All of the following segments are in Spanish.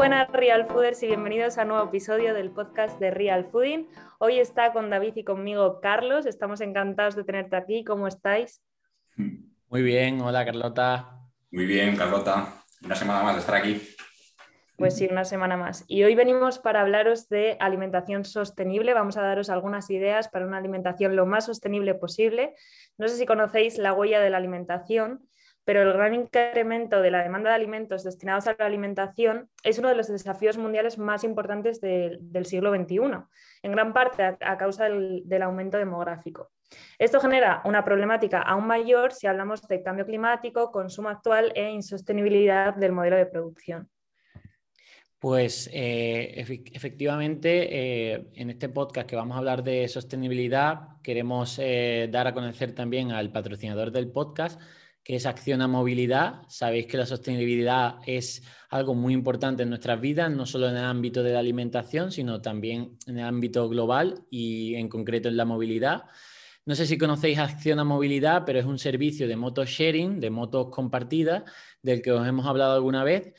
buenas Real Fooders y bienvenidos a un nuevo episodio del podcast de Real Fooding. Hoy está con David y conmigo Carlos. Estamos encantados de tenerte aquí. ¿Cómo estáis? Muy bien, hola Carlota. Muy bien, Carlota. Una semana más de estar aquí. Pues sí, una semana más. Y hoy venimos para hablaros de alimentación sostenible. Vamos a daros algunas ideas para una alimentación lo más sostenible posible. No sé si conocéis la huella de la alimentación, pero el gran incremento de la demanda de alimentos destinados a la alimentación es uno de los desafíos mundiales más importantes del siglo XXI, en gran parte a, causa del aumento demográfico. Esto genera una problemática aún mayor si hablamos de cambio climático, consumo actual e insostenibilidad del modelo de producción. Pues eh, efectivamente, eh, en este podcast que vamos a hablar de sostenibilidad, queremos eh, dar a conocer también al patrocinador del podcast, es Acciona Movilidad. Sabéis que la sostenibilidad es algo muy importante en nuestras vidas, no solo en el ámbito de la alimentación, sino también en el ámbito global y en concreto en la movilidad. No sé si conocéis Acciona Movilidad, pero es un servicio de moto sharing, de motos compartidas, del que os hemos hablado alguna vez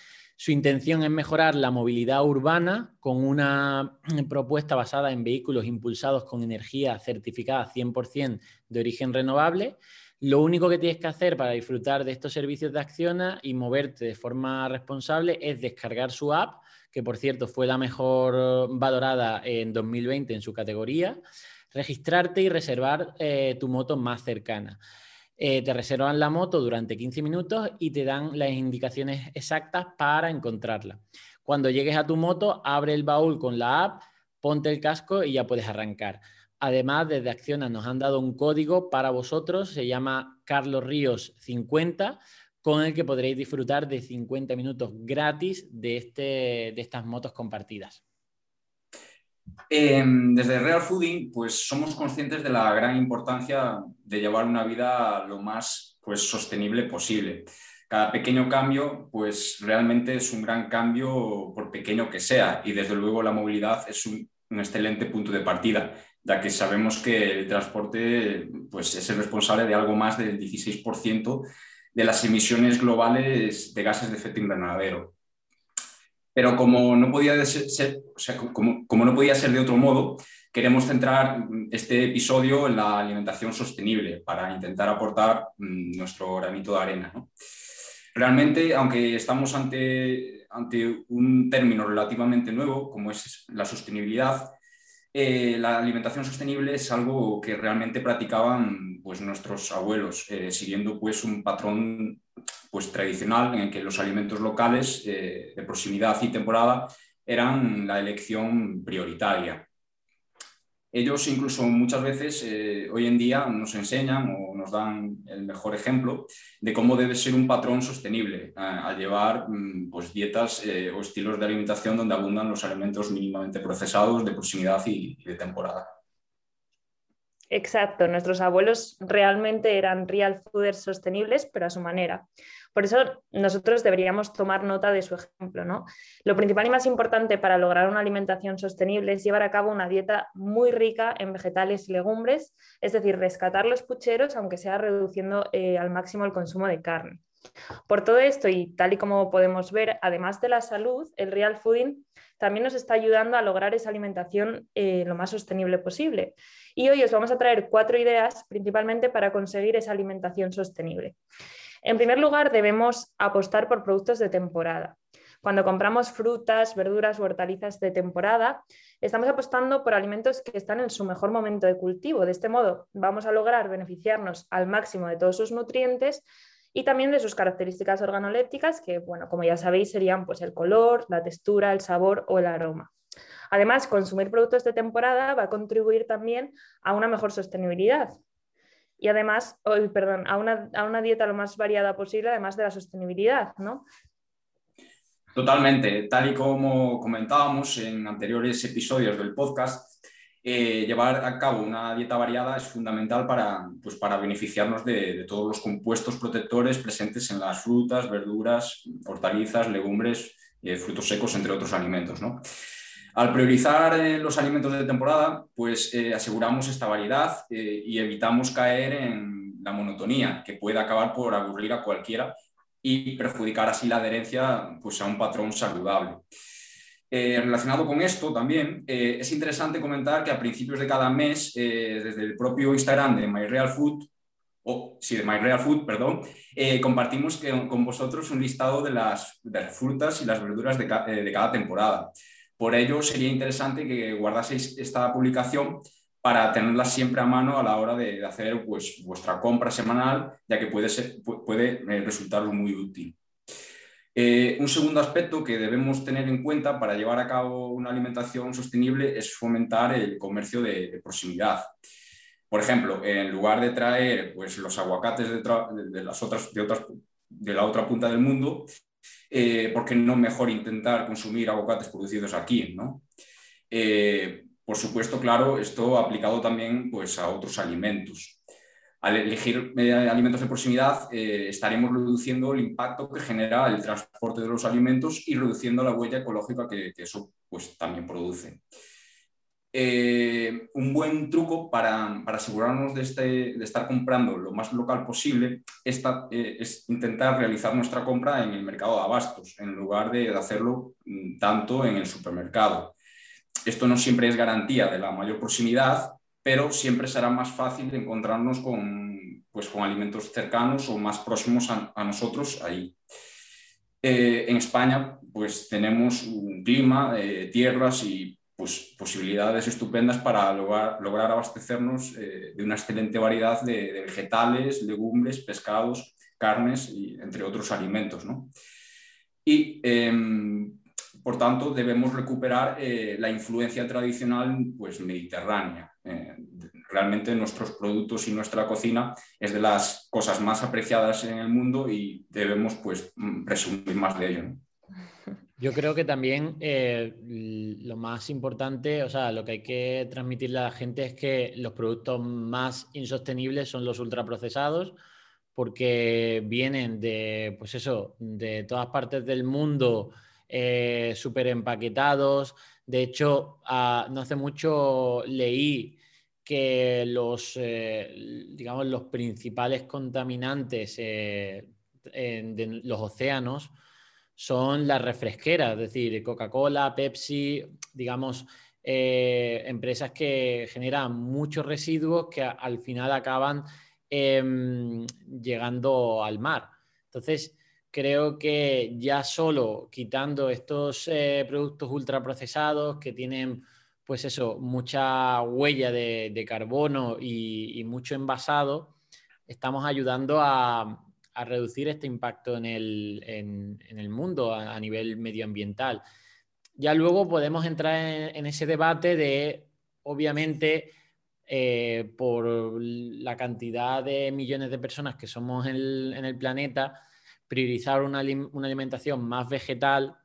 su intención es mejorar la movilidad urbana con una propuesta basada en vehículos impulsados con energía certificada 100% de origen renovable. Lo único que tienes que hacer para disfrutar de estos servicios de Acciona y moverte de forma responsable es descargar su app, que por cierto fue la mejor valorada en 2020 en su categoría, registrarte y reservar eh, tu moto más cercana. Eh, te reservan la moto durante 15 minutos y te dan las indicaciones exactas para encontrarla. Cuando llegues a tu moto, abre el baúl con la app, ponte el casco y ya puedes arrancar. Además, desde Acciona nos han dado un código para vosotros, se llama Carlos Ríos 50, con el que podréis disfrutar de 50 minutos gratis de, este, de estas motos compartidas. Em, desde Real Fooding, pues somos conscientes de la gran importancia de llevar una vida lo más pues, sostenible posible. Cada pequeño cambio, pues realmente es un gran cambio por pequeño que sea y desde luego la movilidad es un, excelente punto de partida, ya que sabemos que el transporte pues, es el responsable de algo más del 16% de las emisiones globales de gases de efecto invernadero. Pero como no podía ser, como, no podía ser de otro modo, queremos centrar este episodio en la alimentación sostenible para intentar aportar mm, nuestro granito de arena. Realmente, aunque estamos ante, ante un término relativamente nuevo, como es la sostenibilidad, eh, la alimentación sostenible es algo que realmente practicaban pues, nuestros abuelos, eh, siguiendo pues, un patrón pues, tradicional en el que los alimentos locales eh, de proximidad y temporada eran la elección prioritaria. Ellos incluso muchas veces eh, hoy en día nos enseñan o nos dan el mejor ejemplo de cómo debe ser un patrón sostenible eh, al llevar mm, pues, dietas o estilos de alimentación donde abundan los alimentos mínimamente procesados de proximidad y de temporada. Exacto, nuestros abuelos realmente eran real fooders sostenibles, pero a su manera. Por eso nosotros deberíamos tomar nota de su ejemplo. ¿no? Lo principal y más importante para lograr una alimentación sostenible es llevar a cabo una dieta muy rica en vegetales y legumbres, es decir, rescatar los pucheros, aunque sea reduciendo eh, al máximo el consumo de carne. Por todo esto y tal y como podemos ver, además de la salud, el real fooding también nos está ayudando a lograr esa alimentación eh, lo más sostenible posible. Y hoy os vamos a traer cuatro ideas principalmente para conseguir esa alimentación sostenible. En primer lugar, debemos apostar por productos de temporada. Cuando compramos frutas, verduras o hortalizas de temporada, estamos apostando por alimentos que están en su mejor momento de cultivo. De este modo, vamos a lograr beneficiarnos al máximo de todos sus nutrientes y también de sus características organolépticas, que, bueno, como ya sabéis, serían pues, el color, la textura, el sabor o el aroma. Además, consumir productos de temporada va a contribuir también a una mejor sostenibilidad. Y además, perdón, a una, dieta lo más variada posible, además de la sostenibilidad, ¿no? Totalmente. Tal y como comentábamos en anteriores episodios del podcast, eh, llevar a cabo una dieta variada es fundamental para, pues, para beneficiarnos de, todos los compuestos protectores presentes en las frutas, verduras, hortalizas, legumbres, eh, frutos secos, entre otros alimentos. ¿no? Al priorizar eh, los alimentos de temporada, pues aseguramos esta variedad y evitamos caer en la monotonía, que puede acabar por aburrir a cualquiera y perjudicar así la adherencia pues, a un patrón saludable. Eh, relacionado con esto también, eh, es interesante comentar que a principios de cada mes, eh, desde el propio Instagram de MyRealFood, o sí, de MyRealFood, perdón, compartimos con vosotros un listado de las, frutas y las verduras de, cada temporada. Por ello, sería interesante que guardaseis esta publicación para tenerla siempre a mano a la hora de, hacer pues, vuestra compra semanal, ya que puede, ser, puede muy útil. Eh, un segundo aspecto que debemos tener en cuenta para llevar a cabo una alimentación sostenible es fomentar el comercio de, proximidad. Por ejemplo, en lugar de traer pues, los aguacates de, las otras, de, la otra punta del mundo, eh, ¿por qué no mejor intentar consumir aguacates producidos aquí? ¿no? Eh, por supuesto, claro, esto aplicado también pues, a otros alimentos al elegir eh, alimentos de proximidad, eh, estaremos reduciendo el impacto que genera el transporte de los alimentos y reduciendo la huella ecológica que, eso pues, también produce. Eh, un buen truco para, asegurarnos de, este, de, estar comprando lo más local posible es intentar realizar nuestra compra en el mercado de abastos, en lugar de hacerlo mm, tanto en el supermercado. Esto no siempre es garantía de la mayor proximidad, pero siempre será más fácil encontrarnos con, pues, con alimentos cercanos o más próximos a, nosotros ahí. Eh, en España, pues tenemos un clima, eh, tierras y pues, posibilidades estupendas para lograr, lograr abastecernos eh, de una excelente variedad de, vegetales, legumbres, pescados, carnes y entre otros alimentos. ¿no? Y em, por tanto, debemos recuperar la influencia tradicional pues, mediterránea. Eh, realmente nuestros productos y nuestra cocina es de las cosas más apreciadas en el mundo y debemos pues mm, presumir más de ello. Yo creo que también eh, lo más importante, o sea, lo que hay que transmitirle a la gente es que los productos más insostenibles son los ultraprocesados, porque vienen de, pues eso, de todas partes del mundo, eh, súper empaquetados, de hecho, ah, no hace mucho leí que los, eh, digamos, los principales contaminantes eh, de los océanos son las refresqueras, es decir, Coca-Cola, Pepsi, digamos, eh, empresas que generan muchos residuos que al final acaban em, llegando al mar. Entonces, creo que ya solo quitando estos eh, productos ultraprocesados que tienen, pues eso, mucha huella de, carbono y, mucho envasado, estamos ayudando a, reducir este impacto en el, mundo a, nivel medioambiental. Ya luego podemos entrar en, ese debate de, obviamente, eh, por la cantidad de millones de personas que somos en el planeta, priorizar una, alimentación más vegetal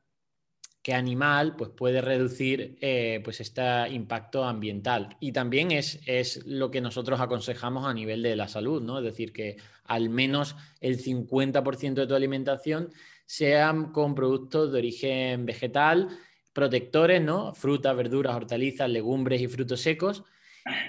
que animal, pues puede reducir eh, pues este impacto ambiental. Y también es, es, lo que nosotros aconsejamos a nivel de la salud, ¿no? Es decir, que al menos el 50% de tu alimentación sean con productos de origen vegetal, protectores, ¿no? Frutas, verduras, hortalizas, legumbres y frutos secos.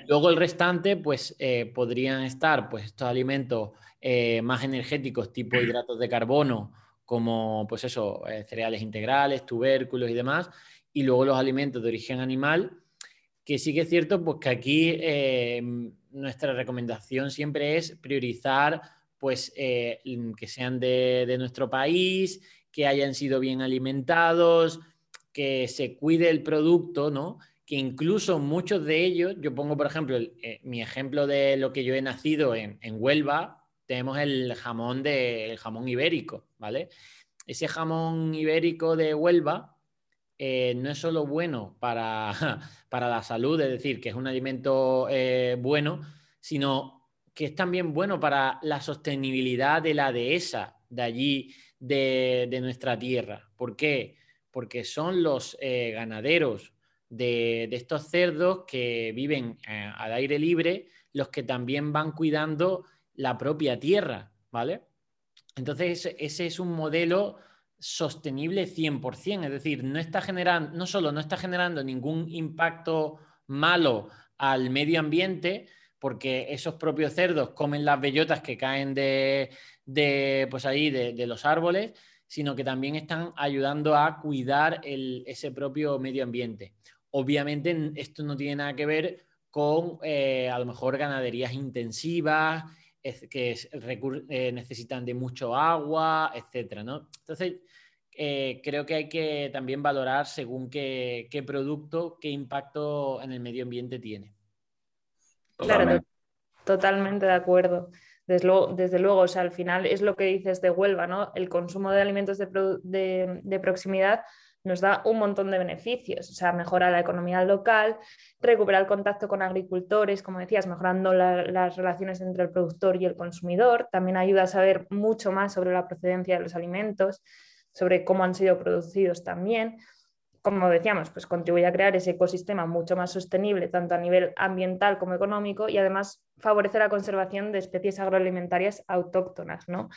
Luego el restante, pues eh, podrían estar pues estos alimentos eh, más energéticos tipo hidratos de carbono, como pues eso, eh, cereales integrales, tubérculos y demás, y luego los alimentos de origen animal, que sí que es cierto pues que aquí eh, nuestra recomendación siempre es priorizar pues que sean de, de nuestro país, que hayan sido bien alimentados, que se cuide el producto, ¿no? que incluso muchos de ellos, yo pongo por ejemplo mi ejemplo de lo que yo he nacido en, en Huelva, tenemos el jamón, de, jamón ibérico, ¿vale? Ese jamón ibérico de Huelva eh, no es solo bueno para, para, la salud, es decir, que es un alimento eh, bueno, sino que es también bueno para la sostenibilidad de la dehesa de allí, de, nuestra tierra. ¿Por qué? Porque son los eh, ganaderos de, de, estos cerdos que viven al aire libre los que también van cuidando la propia tierra, ¿vale? Entonces, ese es un modelo sostenible 100%, es decir, no está generando, no solo no está generando ningún impacto malo al medio ambiente, porque esos propios cerdos comen las bellotas que caen de, pues ahí, de, los árboles, sino que también están ayudando a cuidar ese propio medio ambiente. Obviamente esto no tiene nada que ver con eh, a lo mejor ganaderías intensivas, que eh, necesitan de mucho agua, etcétera, ¿no? Entonces, eh, creo que hay que también valorar según qué, producto, qué impacto en el medio ambiente tiene. Claro, totalmente de acuerdo. Desde luego, desde luego, o sea, al final es lo que dices de Huelva, ¿no? El consumo de alimentos de, proximidad nos da un montón de beneficios, o sea, mejora la economía local, recupera el contacto con agricultores, como decías, mejorando las relaciones entre el productor y el consumidor, también ayuda a saber mucho más sobre la procedencia de los alimentos, sobre cómo han sido producidos también como decíamos, pues contribuye a crear ese ecosistema mucho más sostenible, tanto a nivel ambiental como económico, y además favorece la conservación de especies agroalimentarias autóctonas. ¿no?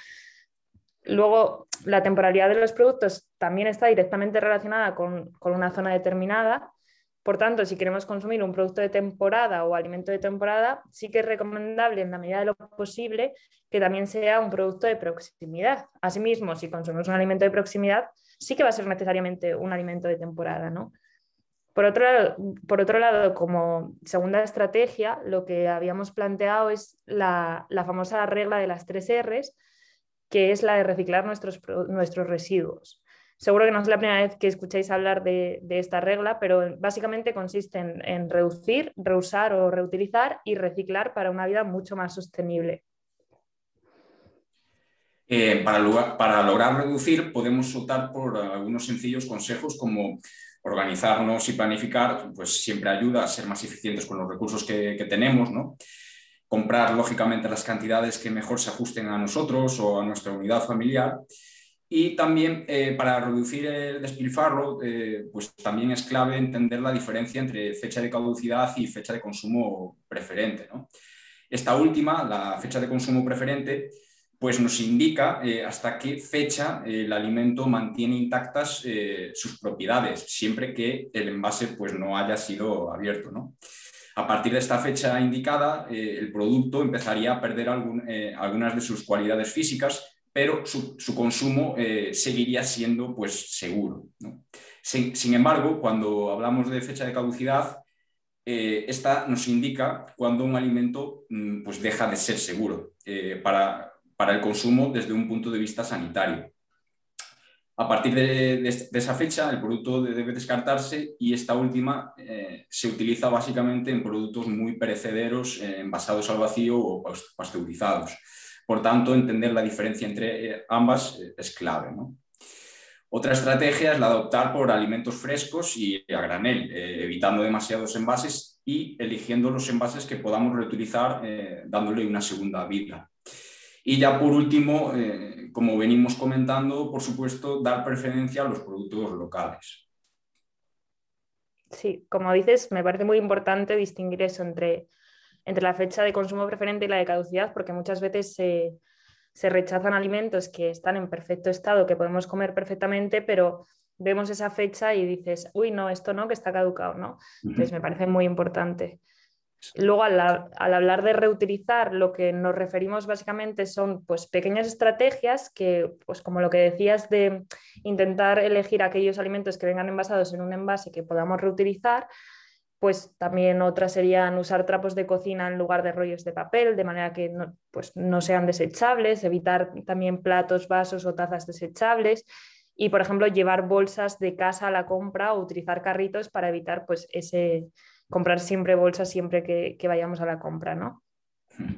Luego, la temporalidad de los productos también está directamente relacionada con, con una zona determinada. Por tanto, si queremos consumir un producto de temporada o alimento de temporada, sí que es recomendable, en la medida de lo posible, que también sea un producto de proximidad. Asimismo, si consumimos un alimento de proximidad, sí que va a ser necesariamente un alimento de temporada, ¿no? Por otro, lado, por otro lado, como segunda estrategia, lo que habíamos planteado es la, famosa regla de las tres Rs, que es la de reciclar nuestros, nuestros residuos. Seguro que no es la primera vez que escucháis hablar de, esta regla, pero básicamente consiste en, reducir, reusar o reutilizar y reciclar para una vida mucho más sostenible. Eh, para, para, lograr reducir podemos optar por algunos sencillos consejos como organizarnos y planificar, pues siempre ayuda a ser más eficientes con los recursos que, tenemos, ¿no? Comprar lógicamente las cantidades que mejor se ajusten a nosotros o a nuestra unidad familiar. Y también eh, para reducir el despilfarro, eh, pues también es clave entender la diferencia entre fecha de caducidad y fecha de consumo preferente. ¿no? Esta última, la fecha de consumo preferente, pues nos indica eh, hasta qué fecha el alimento mantiene intactas sus propiedades, siempre que el envase pues, no haya sido abierto. A partir de esta fecha indicada, eh, el producto empezaría a perder algunas de sus cualidades físicas, pero su, consumo seguiría siendo pues, seguro. Sin, embargo, cuando hablamos de fecha de caducidad, esta nos indica cuando un alimento mm, pues, deja de ser seguro. para, para el consumo desde un punto de vista sanitario. A partir de, esa fecha, el producto debe descartarse y esta última eh, se utiliza básicamente en productos muy perecederos, eh, envasados al vacío o pasteurizados. Por tanto, entender la diferencia entre eh, ambas es clave. Otra estrategia es la de optar por alimentos frescos y a granel, evitando demasiados envases y eligiendo los envases que podamos reutilizar, dándole una segunda vida. Y ya por último, eh, como venimos comentando, por supuesto, dar preferencia a los productos locales. Sí, como dices, me parece muy importante distinguir eso entre, entre la fecha de consumo preferente y la de caducidad, porque muchas veces se, se rechazan alimentos que están en perfecto estado, que podemos comer perfectamente, pero vemos esa fecha y dices, uy, no, esto no, que está caducado, ¿no? Entonces me parece muy importante. Luego, al, hablar de reutilizar, lo que nos referimos básicamente son pues, pequeñas estrategias que, pues, como lo que decías de intentar elegir aquellos alimentos que vengan envasados en un envase que podamos reutilizar, pues también otras serían usar trapos de cocina en lugar de rollos de papel, de manera que no, pues, no sean desechables, evitar también platos, vasos o tazas desechables y, por ejemplo, llevar bolsas de casa a la compra o utilizar carritos para evitar pues, ese comprar siempre bolsas siempre que, vayamos a la compra, ¿no?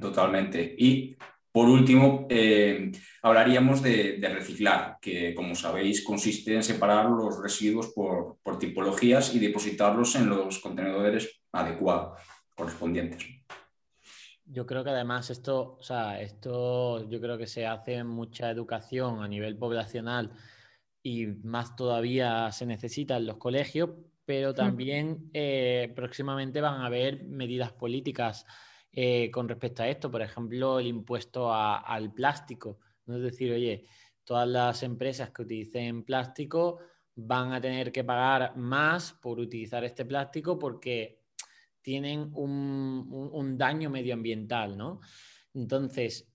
Totalmente. Y por último, eh, hablaríamos de, reciclar, que como sabéis consiste en separar los residuos por, tipologías y depositarlos en los contenedores adecuados, correspondientes. Yo creo que además esto, o sea, esto yo creo que se hace mucha educación a nivel poblacional y más todavía se necesita en los colegios pero también eh, próximamente van a haber medidas políticas eh, con respecto a esto, por ejemplo, el impuesto al plástico. ¿no? Es decir, oye, todas las empresas que utilicen plástico van a tener que pagar más por utilizar este plástico porque tienen un, daño medioambiental, ¿no? Entonces,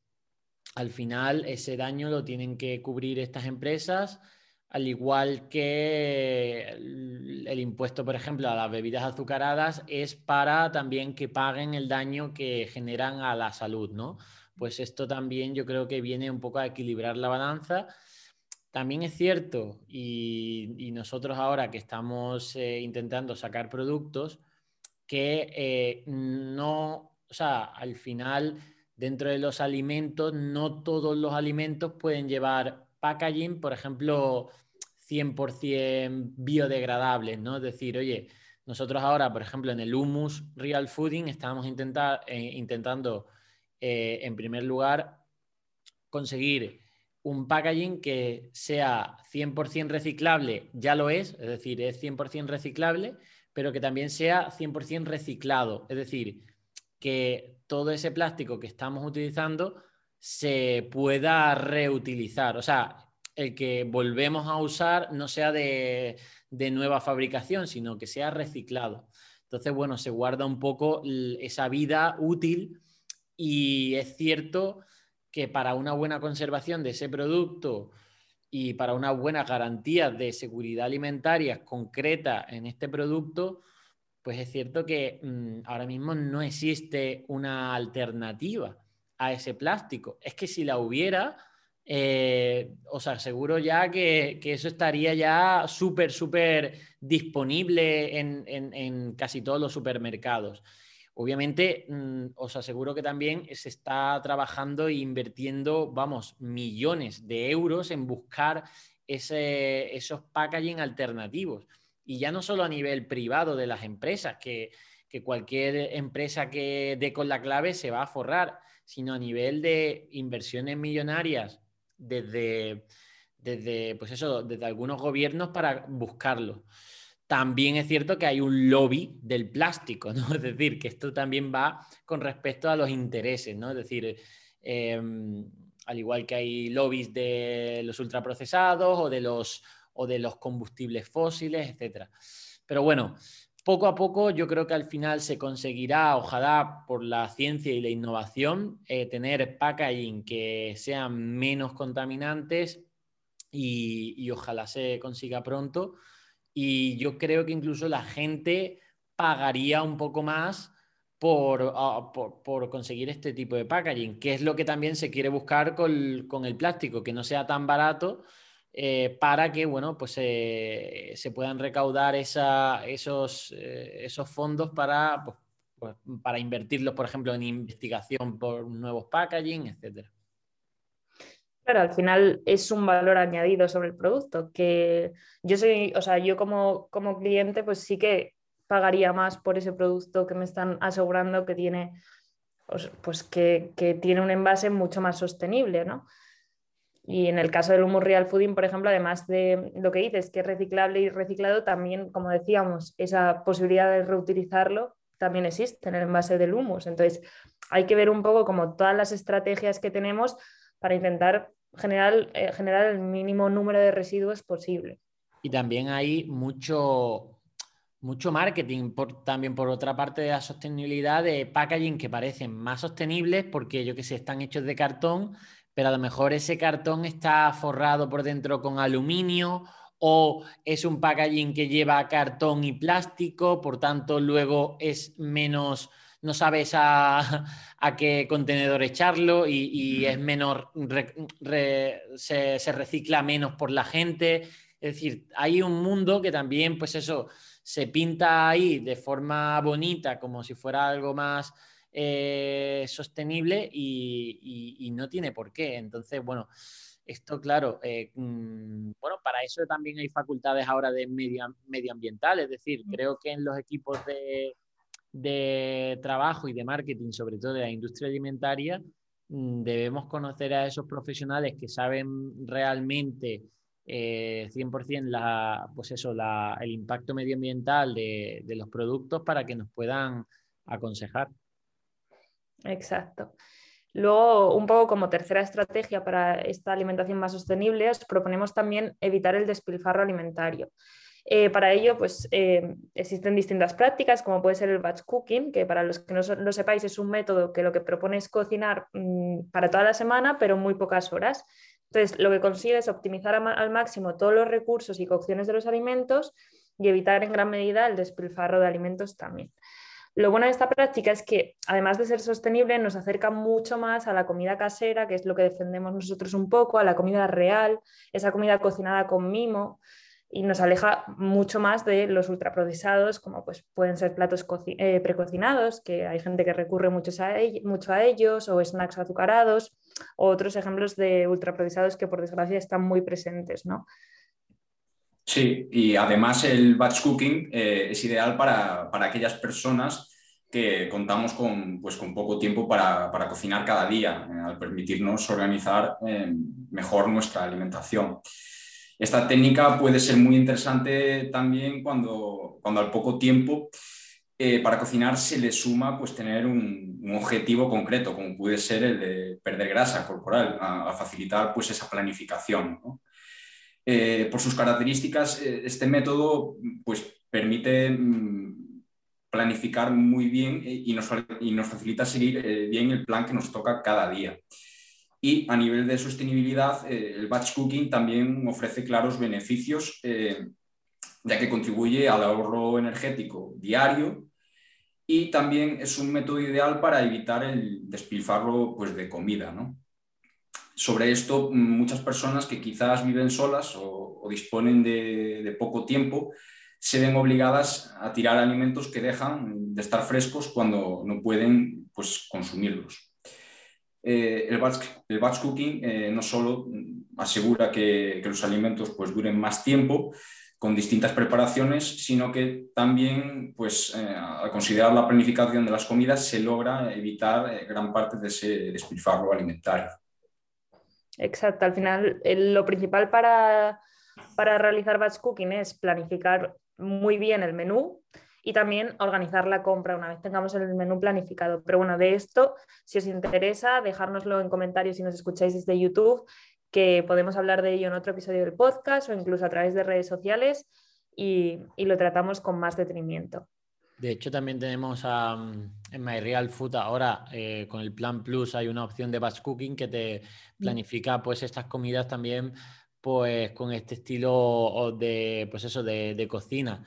al final ese daño lo tienen que cubrir estas empresas, al igual que el, impuesto, por ejemplo, a las bebidas azucaradas es para también que paguen el daño que generan a la salud, ¿no? Pues esto también yo creo que viene un poco a equilibrar la balanza. También es cierto, y, nosotros ahora que estamos eh, intentando sacar productos, que eh, no, o sea, al final dentro de los alimentos, no todos los alimentos pueden llevar packaging, por ejemplo, 100% biodegradables, ¿no? Es decir, oye, nosotros ahora, por ejemplo, en el humus real fooding estamos eh, intentando, eh, en primer lugar, conseguir un packaging que sea 100% reciclable, ya lo es, es decir, es 100% reciclable, pero que también sea 100% reciclado, es decir, que todo ese plástico que estamos utilizando se pueda reutilizar. O sea, el que volvemos a usar no sea de, nueva fabricación, sino que sea reciclado. Entonces, bueno, se guarda un poco esa vida útil y es cierto que para una buena conservación de ese producto y para una buena garantía de seguridad alimentaria concreta en este producto, pues es cierto que mm, ahora mismo no existe una alternativa a ese plástico. Es que si la hubiera, eh, os aseguro ya que, eso estaría ya súper, súper disponible en, casi todos los supermercados. Obviamente, mm, os aseguro que también se está trabajando e invirtiendo, vamos, millones de euros en buscar esos packaging alternativos. Y ya no solo a nivel privado de las empresas, que, cualquier empresa que dé con la clave se va a forrar, sino a nivel de inversiones millonarias desde, desde, pues eso, desde algunos gobiernos para buscarlo. También es cierto que hay un lobby del plástico, ¿no? Es decir, que esto también va con respecto a los intereses, ¿no? Es decir, em, al igual que hay lobbies de los ultraprocesados o de los o de los combustibles fósiles, etc. Pero bueno, poco a poco yo creo que al final se conseguirá, ojalá por la ciencia y la innovación, eh, tener packaging que sean menos contaminantes y, ojalá se consiga pronto. Y yo creo que incluso la gente pagaría un poco más por, ah, por, conseguir este tipo de packaging, que es lo que también se quiere buscar con, con el plástico, que no sea tan barato eh, para que bueno, pues, eh, se puedan recaudar esos, eh, esos fondos para, pues, pues, para invertirlos, por ejemplo, en investigación por nuevos packaging, etc. Claro, al final es un valor añadido sobre el producto, que yo soy, o sea, yo como, como cliente, pues sí que pagaría más por ese producto que me están asegurando que tiene, pues, pues que, que tiene un envase mucho más sostenible, ¿no? Y en el caso del humus real fooding, por ejemplo, además de lo que dices, que es reciclable y reciclado, también, como decíamos, esa posibilidad de reutilizarlo también existe en el envase del humus. Entonces, hay que ver un poco como todas las estrategias que tenemos para intentar generar, eh, generar el mínimo número de residuos posible. Y también hay mucho, mucho marketing también por otra parte de la sostenibilidad de packaging que parecen más sostenibles porque yo que sé, están hechos de cartón pero a lo mejor ese cartón está forrado por dentro con aluminio o es un packaging que lleva cartón y plástico, por tanto luego es menos, no sabes a, qué contenedor echarlo y, es menor, se, se, recicla menos por la gente. Es decir, hay un mundo que también, pues eso, se pinta ahí de forma bonita, como si fuera algo más eh, sostenible y, no tiene por qué. Entonces, bueno, esto claro, eh, mm, bueno, para eso también hay facultades ahora de medio, medioambiental, es decir, mm. creo que en los equipos de, trabajo y de marketing, sobre todo de la industria alimentaria, mm, debemos conocer a esos profesionales que saben realmente 100% eh, la, pues eso, el impacto medioambiental de, de los productos para que nos puedan aconsejar. Exacto. Luego, un poco como tercera estrategia para esta alimentación más sostenible, os proponemos también evitar el despilfarro alimentario. Eh, para ello, pues eh, existen distintas prácticas, como puede ser el batch cooking, que para los que no lo sepáis es un método que lo que propone es cocinar mm, para toda la semana, pero muy pocas horas. Entonces, lo que consigue es optimizar al máximo todos los recursos y cocciones de los alimentos y evitar en gran medida el despilfarro de alimentos también. Lo bueno de esta práctica es que, además de ser sostenible, nos acerca mucho más a la comida casera, que es lo que defendemos nosotros un poco, a la comida real, esa comida cocinada con mimo, y nos aleja mucho más de los ultraprocesados, como pues pueden ser platos eh, precocinados, que hay gente que recurre mucho a, mucho a ellos, o snacks azucarados, o otros ejemplos de ultraprocesados que por desgracia están muy presentes, ¿no? Sí, y además el batch cooking eh, es ideal para, aquellas personas que contamos con, pues, con poco tiempo para, cocinar cada día, eh, al permitirnos organizar eh, mejor nuestra alimentación. Esta técnica puede ser muy interesante también cuando, cuando al poco tiempo para cocinar se le suma pues, tener un, objetivo concreto, como puede ser el de perder grasa corporal, a, facilitar pues, esa planificación. Eh, por sus características, eh, este método pues, permite mm, planificar muy bien eh, y nos, facilita seguir bien el plan que nos toca cada día. Y a nivel de sostenibilidad, el batch cooking también ofrece claros beneficios, ya que contribuye al ahorro energético diario y también es un método ideal para evitar el despilfarro pues, de comida. ¿no? Sobre esto muchas personas que quizás viven solas o, disponen de, poco tiempo se ven obligadas a tirar alimentos que dejan de estar frescos cuando no pueden pues, consumirlos. Eh, el, batch, cooking eh, no solo asegura que, los alimentos pues, duren más tiempo con distintas preparaciones, sino que también, pues, eh, al considerar la planificación de las comidas, se logra evitar gran parte de ese despilfarro alimentario. Exacto, al final lo principal para, realizar batch cooking es planificar muy bien el menú y también organizar la compra una vez tengamos el menú planificado. Pero bueno, de esto, si os interesa, dejárnoslo en comentarios si nos escucháis desde YouTube, que podemos hablar de ello en otro episodio del podcast o incluso a través de redes sociales y, y lo tratamos con más detenimiento. De hecho, también tenemos mm, en MyReal Food ahora eh, con el Plan Plus hay una opción de batch cooking que te planifica pues estas comidas también pues con este estilo de pues eso de, cocina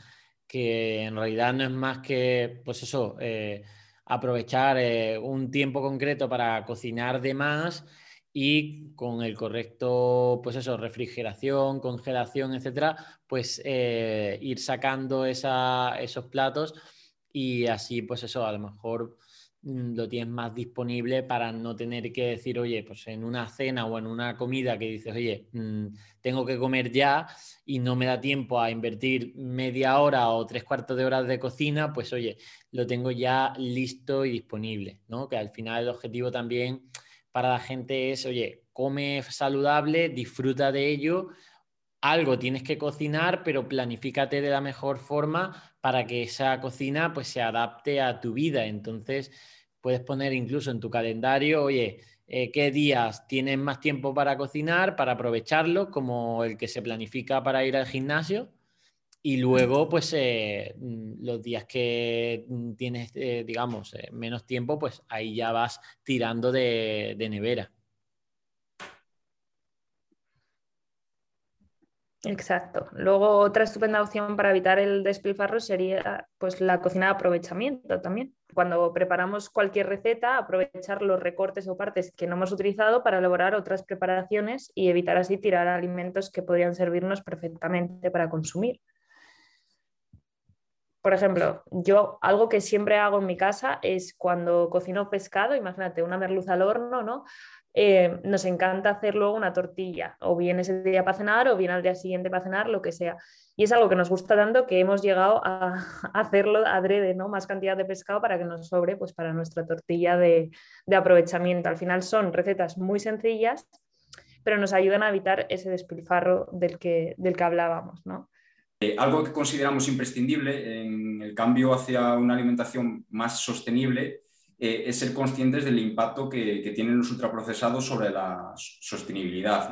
que en realidad no es más que pues eso eh, aprovechar eh, un tiempo concreto para cocinar de más y con el correcto, pues eso, refrigeración, congelación, etcétera, pues ir sacando esos platos y así, pues eso, a lo mejor mm, lo tienes más disponible para no tener que decir, oye, pues en una cena o en una comida que dices, oye, mm, tengo que comer ya y no me da tiempo a invertir media hora o tres cuartos de hora de cocina, pues oye, lo tengo ya listo y disponible, ¿no? Que al final el objetivo también para la gente es, oye, come saludable, disfruta de ello, algo tienes que cocinar, pero planifícate de la mejor forma para que esa cocina pues se adapte a tu vida. Entonces, puedes poner incluso en tu calendario, oye, eh, qué días tienes más tiempo para cocinar, para aprovecharlo, como el que se planifica para ir al gimnasio. Y luego, pues eh, mm, los días que mm, tienes, eh, digamos, menos tiempo, pues ahí ya vas tirando de nevera. Exacto. Luego otra estupenda opción para evitar el despilfarro sería pues la cocina de aprovechamiento también. Cuando preparamos cualquier receta, aprovechar los recortes o partes que no hemos utilizado para elaborar otras preparaciones y evitar así tirar alimentos que podrían servirnos perfectamente para consumir. Por ejemplo, yo algo que siempre hago en mi casa es cuando cocino pescado, imagínate una merluza al horno, ¿no? Eh, nos encanta hacer luego una tortilla, o bien ese día para cenar, o bien al día siguiente para cenar, lo que sea. Y es algo que nos gusta tanto que hemos llegado a, hacerlo adrede, ¿no? Más cantidad de pescado para que nos sobre, pues para nuestra tortilla de, aprovechamiento. Al final son recetas muy sencillas, pero nos ayudan a evitar ese despilfarro del que, del que hablábamos, ¿no? Eh, algo que consideramos imprescindible en el cambio hacia una alimentación más sostenible eh, es ser conscientes del impacto que, tienen los ultraprocesados sobre la sostenibilidad.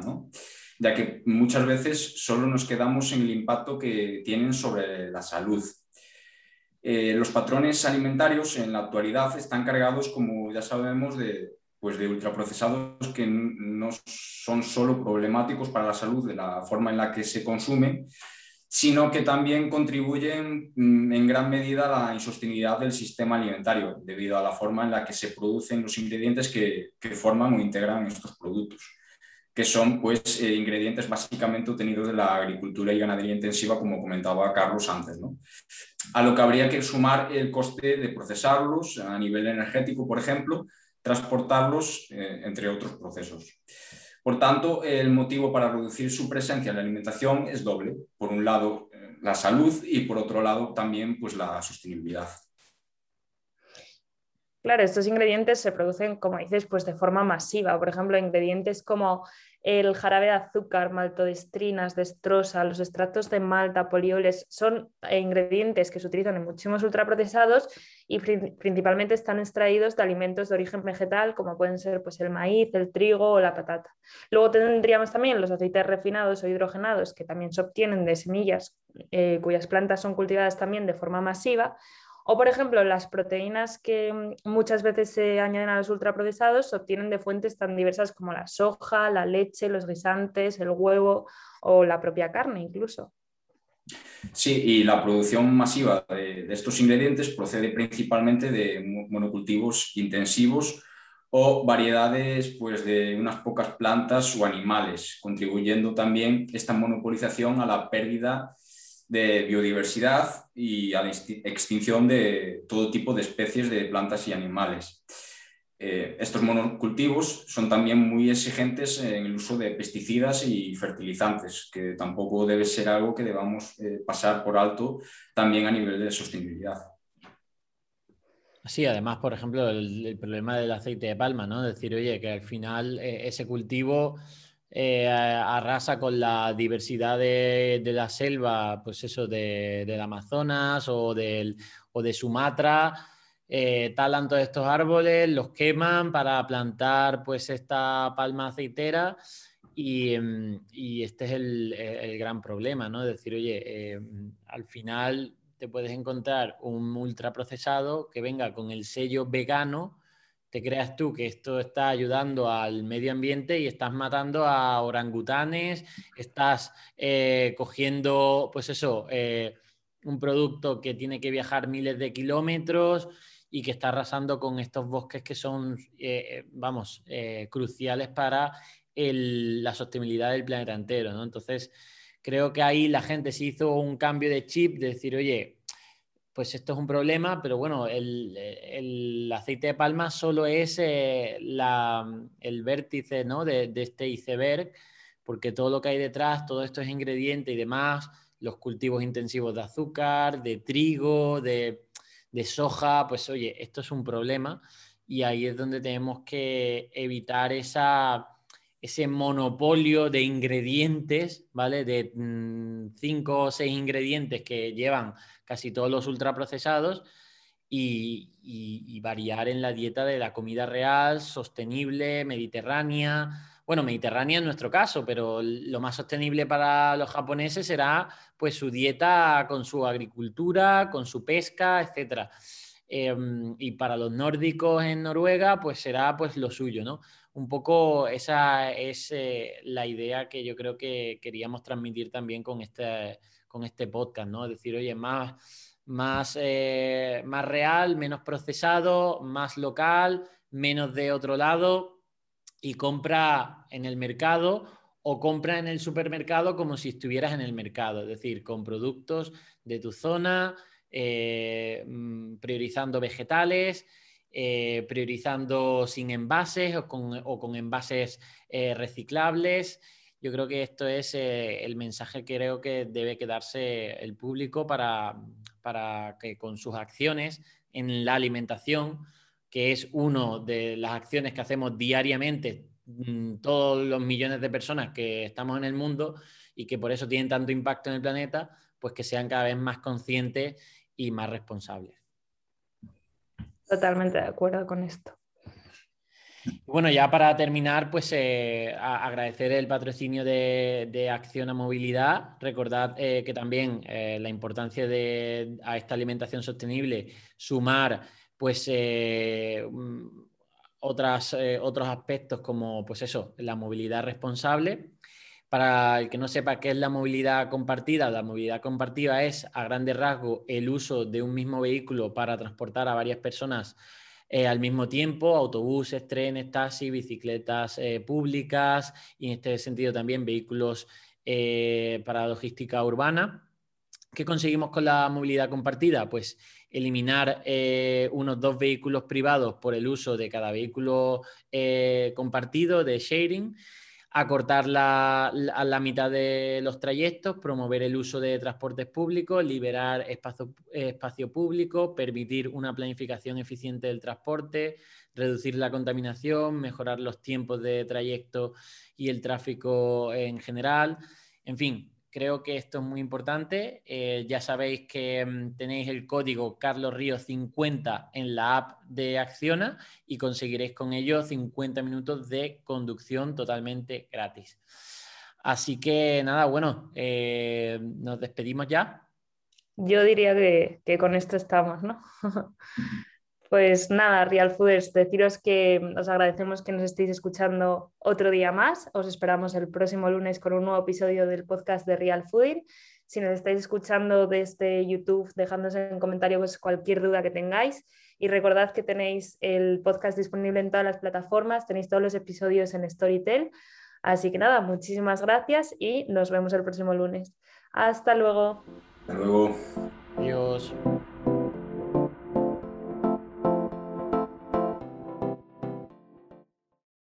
ya que muchas veces solo nos quedamos en el impacto que tienen sobre la salud. Eh, los patrones alimentarios en la actualidad están cargados, como ya sabemos, de, pues de ultraprocesados que no son solo problemáticos para la salud de la forma en la que se consumen, sino que también contribuyen mm, en gran medida a la insostenibilidad del sistema alimentario, debido a la forma en la que se producen los ingredientes que, forman o integran estos productos, que son pues, eh, ingredientes básicamente obtenidos de la agricultura y ganadería intensiva, como comentaba Carlos antes. A lo que habría que sumar el coste de procesarlos a nivel energético, por ejemplo, transportarlos, eh, entre otros procesos. Por tanto, el motivo para reducir su presencia en la alimentación es doble. Por un lado, eh, la salud y por otro lado, también pues, la sostenibilidad. Claro, estos ingredientes se producen, como dices, pues de forma masiva. Por ejemplo, ingredientes como el jarabe de azúcar, maltodestrinas, destrosa, los extractos de malta, polioles, son eh, ingredientes que se utilizan en muchísimos ultraprocesados y principalmente están extraídos de alimentos de origen vegetal, como pueden ser pues, el maíz, el trigo o la patata. Luego tendríamos también los aceites refinados o hidrogenados, que también se obtienen de semillas eh, cuyas plantas son cultivadas también de forma masiva, o, por ejemplo, las proteínas que mm, muchas veces se añaden a los ultraprocesados se obtienen de fuentes tan diversas como la soja, la leche, los guisantes, el huevo o la propia carne incluso. Sí, y la producción masiva de, estos ingredientes procede principalmente de monocultivos intensivos o variedades pues, de unas pocas plantas o animales, contribuyendo también esta monopolización a la pérdida de biodiversidad y a la extinción de todo tipo de especies de plantas y animales. Eh, estos monocultivos son también muy exigentes en el uso de pesticidas y fertilizantes, que tampoco debe ser algo que debamos eh, pasar por alto también a nivel de sostenibilidad. Sí, además, por ejemplo, el, problema del aceite de palma, ¿no? Decir, oye, que al final eh, ese cultivo eh, arrasa con la diversidad de, la selva, pues eso, de, del Amazonas o, del, o de Sumatra. Eh, talan todos estos árboles, los queman para plantar pues esta palma aceitera y, em, este es el, gran problema, ¿no? Decir, oye, em, al final te puedes encontrar un ultraprocesado que venga con el sello vegano te creas tú que esto está ayudando al medio ambiente y estás matando a orangutanes, estás eh, cogiendo, pues eso, eh, un producto que tiene que viajar miles de kilómetros y que está arrasando con estos bosques que son, eh, vamos, cruciales para la sostenibilidad del planeta entero, ¿no? Entonces, creo que ahí la gente se hizo un cambio de chip de decir, oye, pues esto es un problema, pero bueno, el, aceite de palma solo es eh, el vértice ¿no? de, este iceberg, porque todo lo que hay detrás, todos estos ingredientes y demás, los cultivos intensivos de azúcar, de trigo, de, de soja, pues oye, esto es un problema y ahí es donde tenemos que evitar esa, ese monopolio de ingredientes, ¿vale? De mm, cinco o seis ingredientes que llevan casi todos los ultraprocesados y, y, variar en la dieta de la comida real, sostenible, mediterránea. Bueno, mediterránea en nuestro caso, pero lo más sostenible para los japoneses será pues su dieta con su agricultura, con su pesca, etc. Em, y para los nórdicos en Noruega, pues será pues lo suyo, ¿no? Un poco esa es eh, la idea que yo creo que queríamos transmitir también con este, con este podcast, ¿no? Es decir, oye, más, más, eh, más real, menos procesado, más local, menos de otro lado y compra en el mercado o compra en el supermercado como si estuvieras en el mercado, es decir, con productos de tu zona, eh, mm, priorizando vegetales, eh, priorizando sin envases o con envases reciclables yo creo que esto es eh, el mensaje que creo que debe quedarse el público para, para que con sus acciones en la alimentación, que es una de las acciones que hacemos diariamente mm, todos los millones de personas que estamos en el mundo y que por eso tienen tanto impacto en el planeta, pues que sean cada vez más conscientes y más responsables. Totalmente de acuerdo con esto. Bueno, ya para terminar, pues eh, agradecer el patrocinio de, Acción a Movilidad. Recordad eh, que también eh, la importancia de a esta alimentación sostenible, sumar pues mm, otras, otros aspectos como pues eso, la movilidad responsable. Para el que no sepa qué es la movilidad compartida, la movilidad compartida es a grande rasgo el uso de un mismo vehículo para transportar a varias personas eh, al mismo tiempo, autobuses, trenes, taxis, bicicletas eh, públicas y en este sentido también vehículos eh, para logística urbana. ¿Qué conseguimos con la movilidad compartida? Pues eliminar unos dos vehículos privados por el uso de cada vehículo compartido de sharing acortar la, la, mitad de los trayectos, promover el uso de transportes públicos, liberar espacio, espacio público, permitir una planificación eficiente del transporte, reducir la contaminación, mejorar los tiempos de trayecto y el tráfico en general. En fin, Creo que esto es muy importante. Eh, ya sabéis que mm, tenéis el código Carlos Río 50 en la app de Acciona y conseguiréis con ello 50 minutos de conducción totalmente gratis. Así que nada, bueno, eh, nos despedimos ya. Yo diría que, que con esto estamos, ¿no? Pues nada, Real Fooders, deciros que os agradecemos que nos estéis escuchando otro día más. Os esperamos el próximo lunes con un nuevo episodio del podcast de Real Fooding. Si nos estáis escuchando desde YouTube, dejadnos en comentarios pues, cualquier duda que tengáis. Y recordad que tenéis el podcast disponible en todas las plataformas, tenéis todos los episodios en Storytel. Así que nada, muchísimas gracias y nos vemos el próximo lunes. Hasta luego. Hasta luego. Adiós.